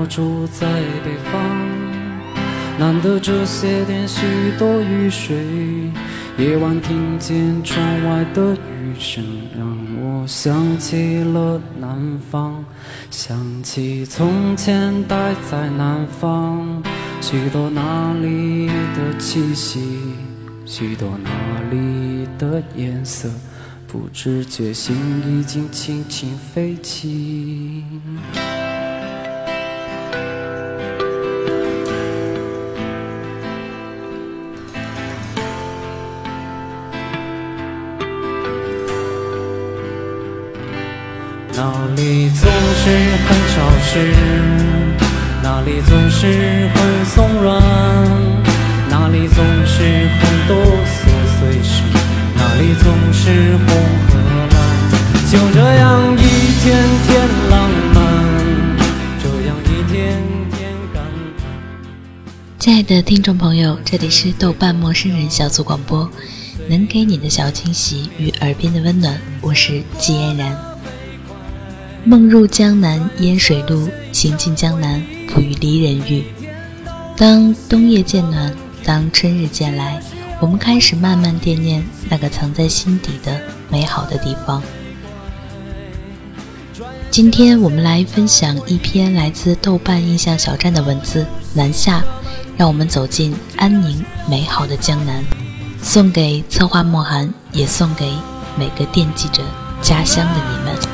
我住在北方，难得这些天许多雨水，夜晚听见窗外的雨声，让我想起了南方，想起从前待在南方，许多那里的气息，许多那里的颜色。不知觉，心已经轻轻飞起。那里总是很潮湿，那里总是很松软，那里总是很多琐碎事。那里总是红和蓝，就这样一天天浪漫，这样一天天感叹。亲爱的听众朋友，这里是豆瓣陌生人小组广播，能给你的小惊喜与耳边的温暖，我是季嫣然。梦入江南烟水路，行进江南不与离人遇。当冬夜渐暖，当春日渐来。我们开始慢慢惦念那个藏在心底的美好的地方。今天我们来分享一篇来自豆瓣印象小站的文字《南下》，让我们走进安宁美好的江南，送给策划莫寒，也送给每个惦记着家乡的你们。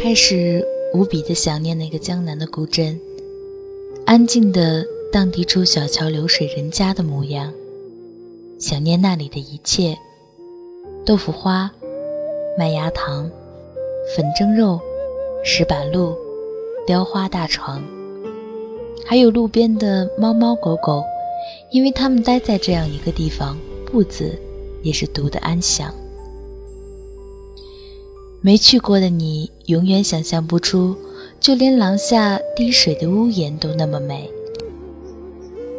开始无比的想念那个江南的古镇，安静的荡涤出小桥流水人家的模样，想念那里的一切：豆腐花、麦芽糖、粉蒸肉、石板路、雕花大床，还有路边的猫猫狗狗，因为他们待在这样一个地方，步子也是读得安详。没去过的你，永远想象不出，就连廊下滴水的屋檐都那么美。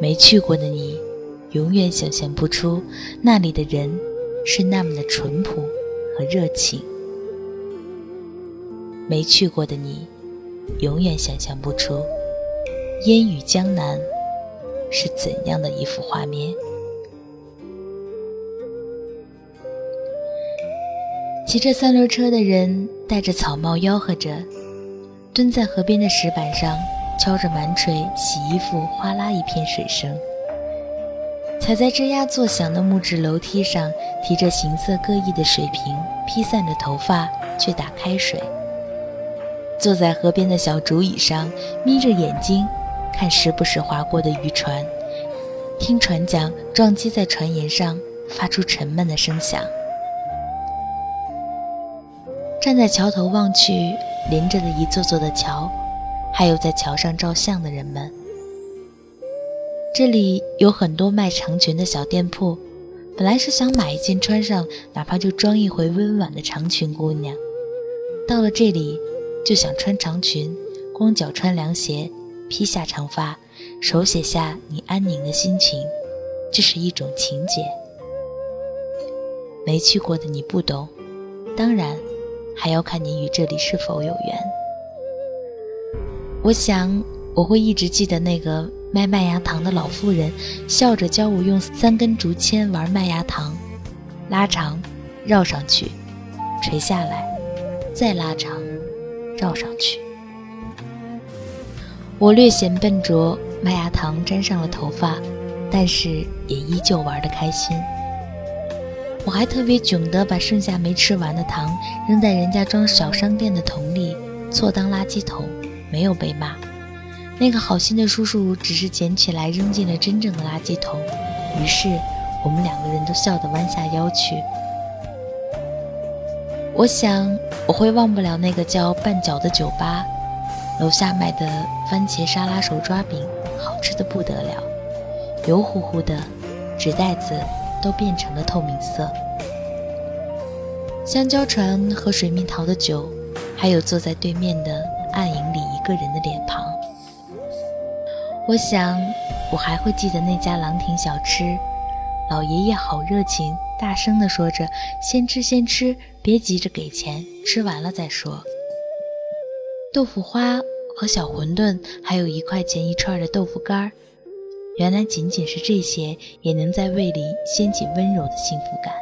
没去过的你，永远想象不出，那里的人是那么的淳朴和热情。没去过的你，永远想象不出，烟雨江南是怎样的一幅画面。骑着三轮车的人戴着草帽吆喝着，蹲在河边的石板上敲着满锤洗衣服，哗啦一片水声。踩在吱呀作响的木质楼梯上，提着形色各异的水瓶，披散着头发去打开水。坐在河边的小竹椅上，眯着眼睛看时不时划过的渔船，听船桨撞击在船沿上，发出沉闷的声响。站在桥头望去，连着的一座座的桥，还有在桥上照相的人们。这里有很多卖长裙的小店铺，本来是想买一件穿上，哪怕就装一回温婉的长裙姑娘。到了这里，就想穿长裙，光脚穿凉鞋，披下长发，手写下你安宁的心情，这是一种情节。没去过的你不懂，当然。还要看你与这里是否有缘。我想我会一直记得那个卖麦芽糖的老妇人，笑着教我用三根竹签玩麦芽糖，拉长，绕上去，垂下来，再拉长，绕上去。我略显笨拙，麦芽糖沾上了头发，但是也依旧玩得开心。我还特别囧的把剩下没吃完的糖扔在人家装小商店的桶里，错当垃圾桶，没有被骂。那个好心的叔叔只是捡起来扔进了真正的垃圾桶，于是我们两个人都笑得弯下腰去。我想我会忘不了那个叫绊脚的酒吧，楼下卖的番茄沙拉手抓饼好吃的不得了，油乎乎的，纸袋子都变成了透明色。香蕉船和水蜜桃的酒，还有坐在对面的暗影里一个人的脸庞。我想，我还会记得那家廊亭小吃，老爷爷好热情，大声地说着：“先吃先吃，别急着给钱，吃完了再说。”豆腐花和小馄饨，还有一块钱一串的豆腐干儿，原来仅仅是这些，也能在胃里掀起温柔的幸福感。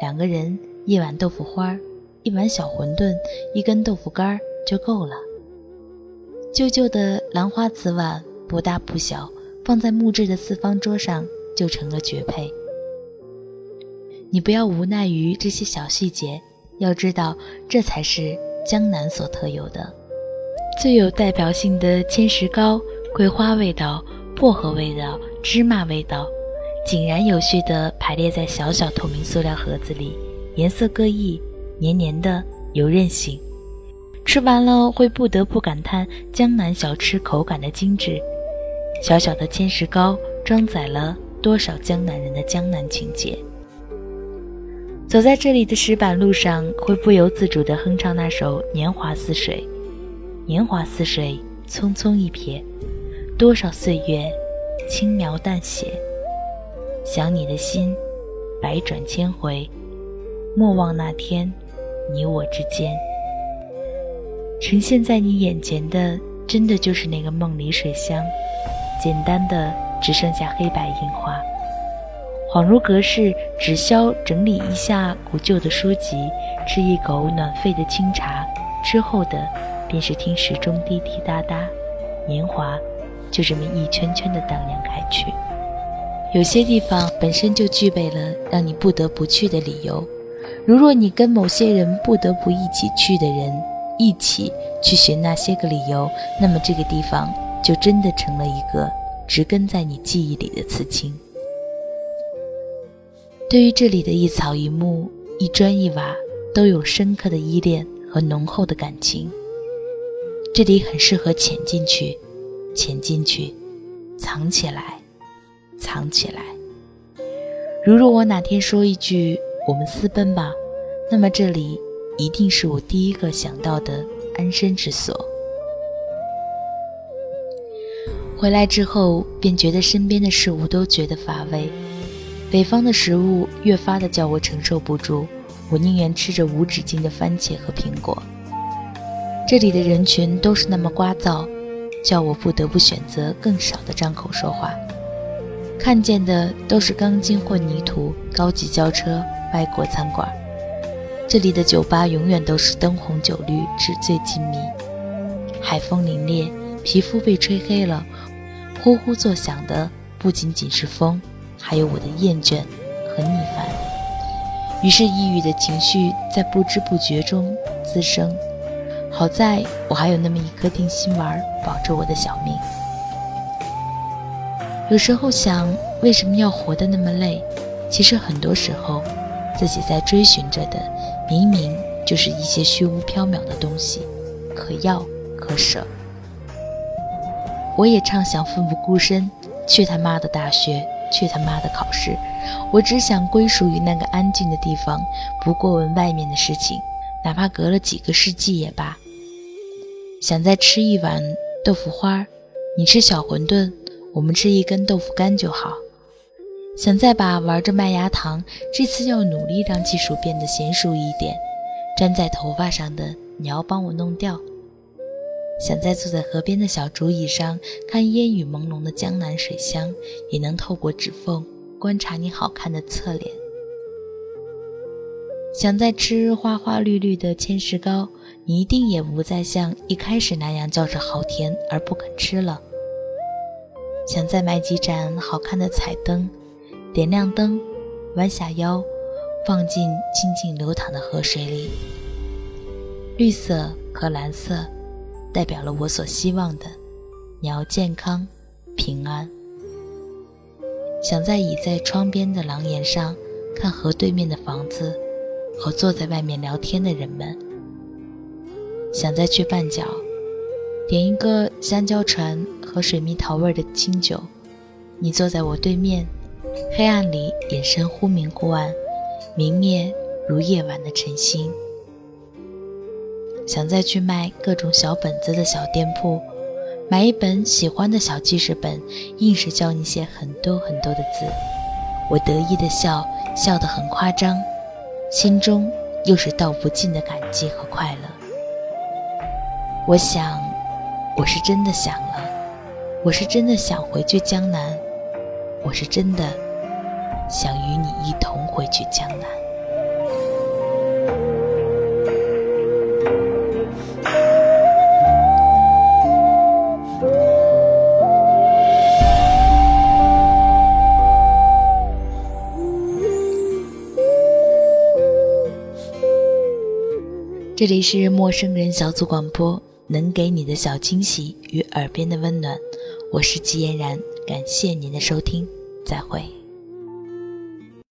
两个人一碗豆腐花，一碗小馄饨，一根豆腐干就够了。旧旧的兰花瓷碗不大不小，放在木质的四方桌上就成了绝配。你不要无奈于这些小细节，要知道这才是江南所特有的、最有代表性的千石糕，桂花味道、薄荷味道、芝麻味道。井然有序地排列在小小透明塑料盒子里，颜色各异，黏黏的，有韧性。吃完了会不得不感叹江南小吃口感的精致。小小的千石糕装载了多少江南人的江南情结。走在这里的石板路上，会不由自主地哼唱那首《年华似水》。年华似水，匆匆一瞥，多少岁月，轻描淡写。想你的心，百转千回，莫忘那天，你我之间。呈现在你眼前的，真的就是那个梦里水乡，简单的只剩下黑白印花，恍如隔世，只消整理一下古旧的书籍，吃一口暖肺的清茶，之后的便是听时钟滴滴答答，年华就这么一圈圈的荡漾开去。有些地方本身就具备了让你不得不去的理由，如若你跟某些人不得不一起去的人一起去寻那些个理由，那么这个地方就真的成了一个植根在你记忆里的刺青。对于这里的一草一木、一砖一瓦，都有深刻的依恋和浓厚的感情。这里很适合潜进去，潜进去，藏起来。藏起来。如若我哪天说一句“我们私奔吧”，那么这里一定是我第一个想到的安身之所。回来之后，便觉得身边的事物都觉得乏味，北方的食物越发的叫我承受不住，我宁愿吃着无止境的番茄和苹果。这里的人群都是那么聒噪，叫我不得不选择更少的张口说话。看见的都是钢筋混凝土、高级轿车、外国餐馆。这里的酒吧永远都是灯红酒绿、纸醉金迷。海风凛冽，皮肤被吹黑了，呼呼作响的不仅仅是风，还有我的厌倦和逆反。于是抑郁的情绪在不知不觉中滋生。好在我还有那么一颗定心丸保着我的小命。有时候想，为什么要活得那么累？其实很多时候，自己在追寻着的，明明就是一些虚无缥缈的东西，可要可舍。我也畅想奋不顾身，去他妈的大学，去他妈的考试。我只想归属于那个安静的地方，不过问外面的事情，哪怕隔了几个世纪也罢。想再吃一碗豆腐花，你吃小馄饨。我们吃一根豆腐干就好。想再把玩着麦芽糖，这次要努力让技术变得娴熟一点。粘在头发上的，你要帮我弄掉。想再坐在河边的小竹椅上，看烟雨朦胧的江南水乡，也能透过指缝观察你好看的侧脸。想再吃花花绿绿的千石糕，你一定也不再像一开始那样叫着好甜而不肯吃了。想再买几盏好看的彩灯，点亮灯，弯下腰，放进静静流淌的河水里。绿色和蓝色，代表了我所希望的，你要健康平安。想在倚在窗边的廊檐上，看河对面的房子和坐在外面聊天的人们。想再去绊脚。点一个香蕉船和水蜜桃味的清酒，你坐在我对面，黑暗里眼神忽明忽暗，明灭如夜晚的晨星。想再去卖各种小本子的小店铺，买一本喜欢的小记事本，硬是教你写很多很多的字。我得意的笑，笑得很夸张，心中又是道不尽的感激和快乐。我想，我是真的想了，我是真的想回去江南，我是真的想与你一同回去江南。这里是陌生人小组广播，能给你的小惊喜与耳边的温暖，我是季嫣然，感谢您的收听，再会。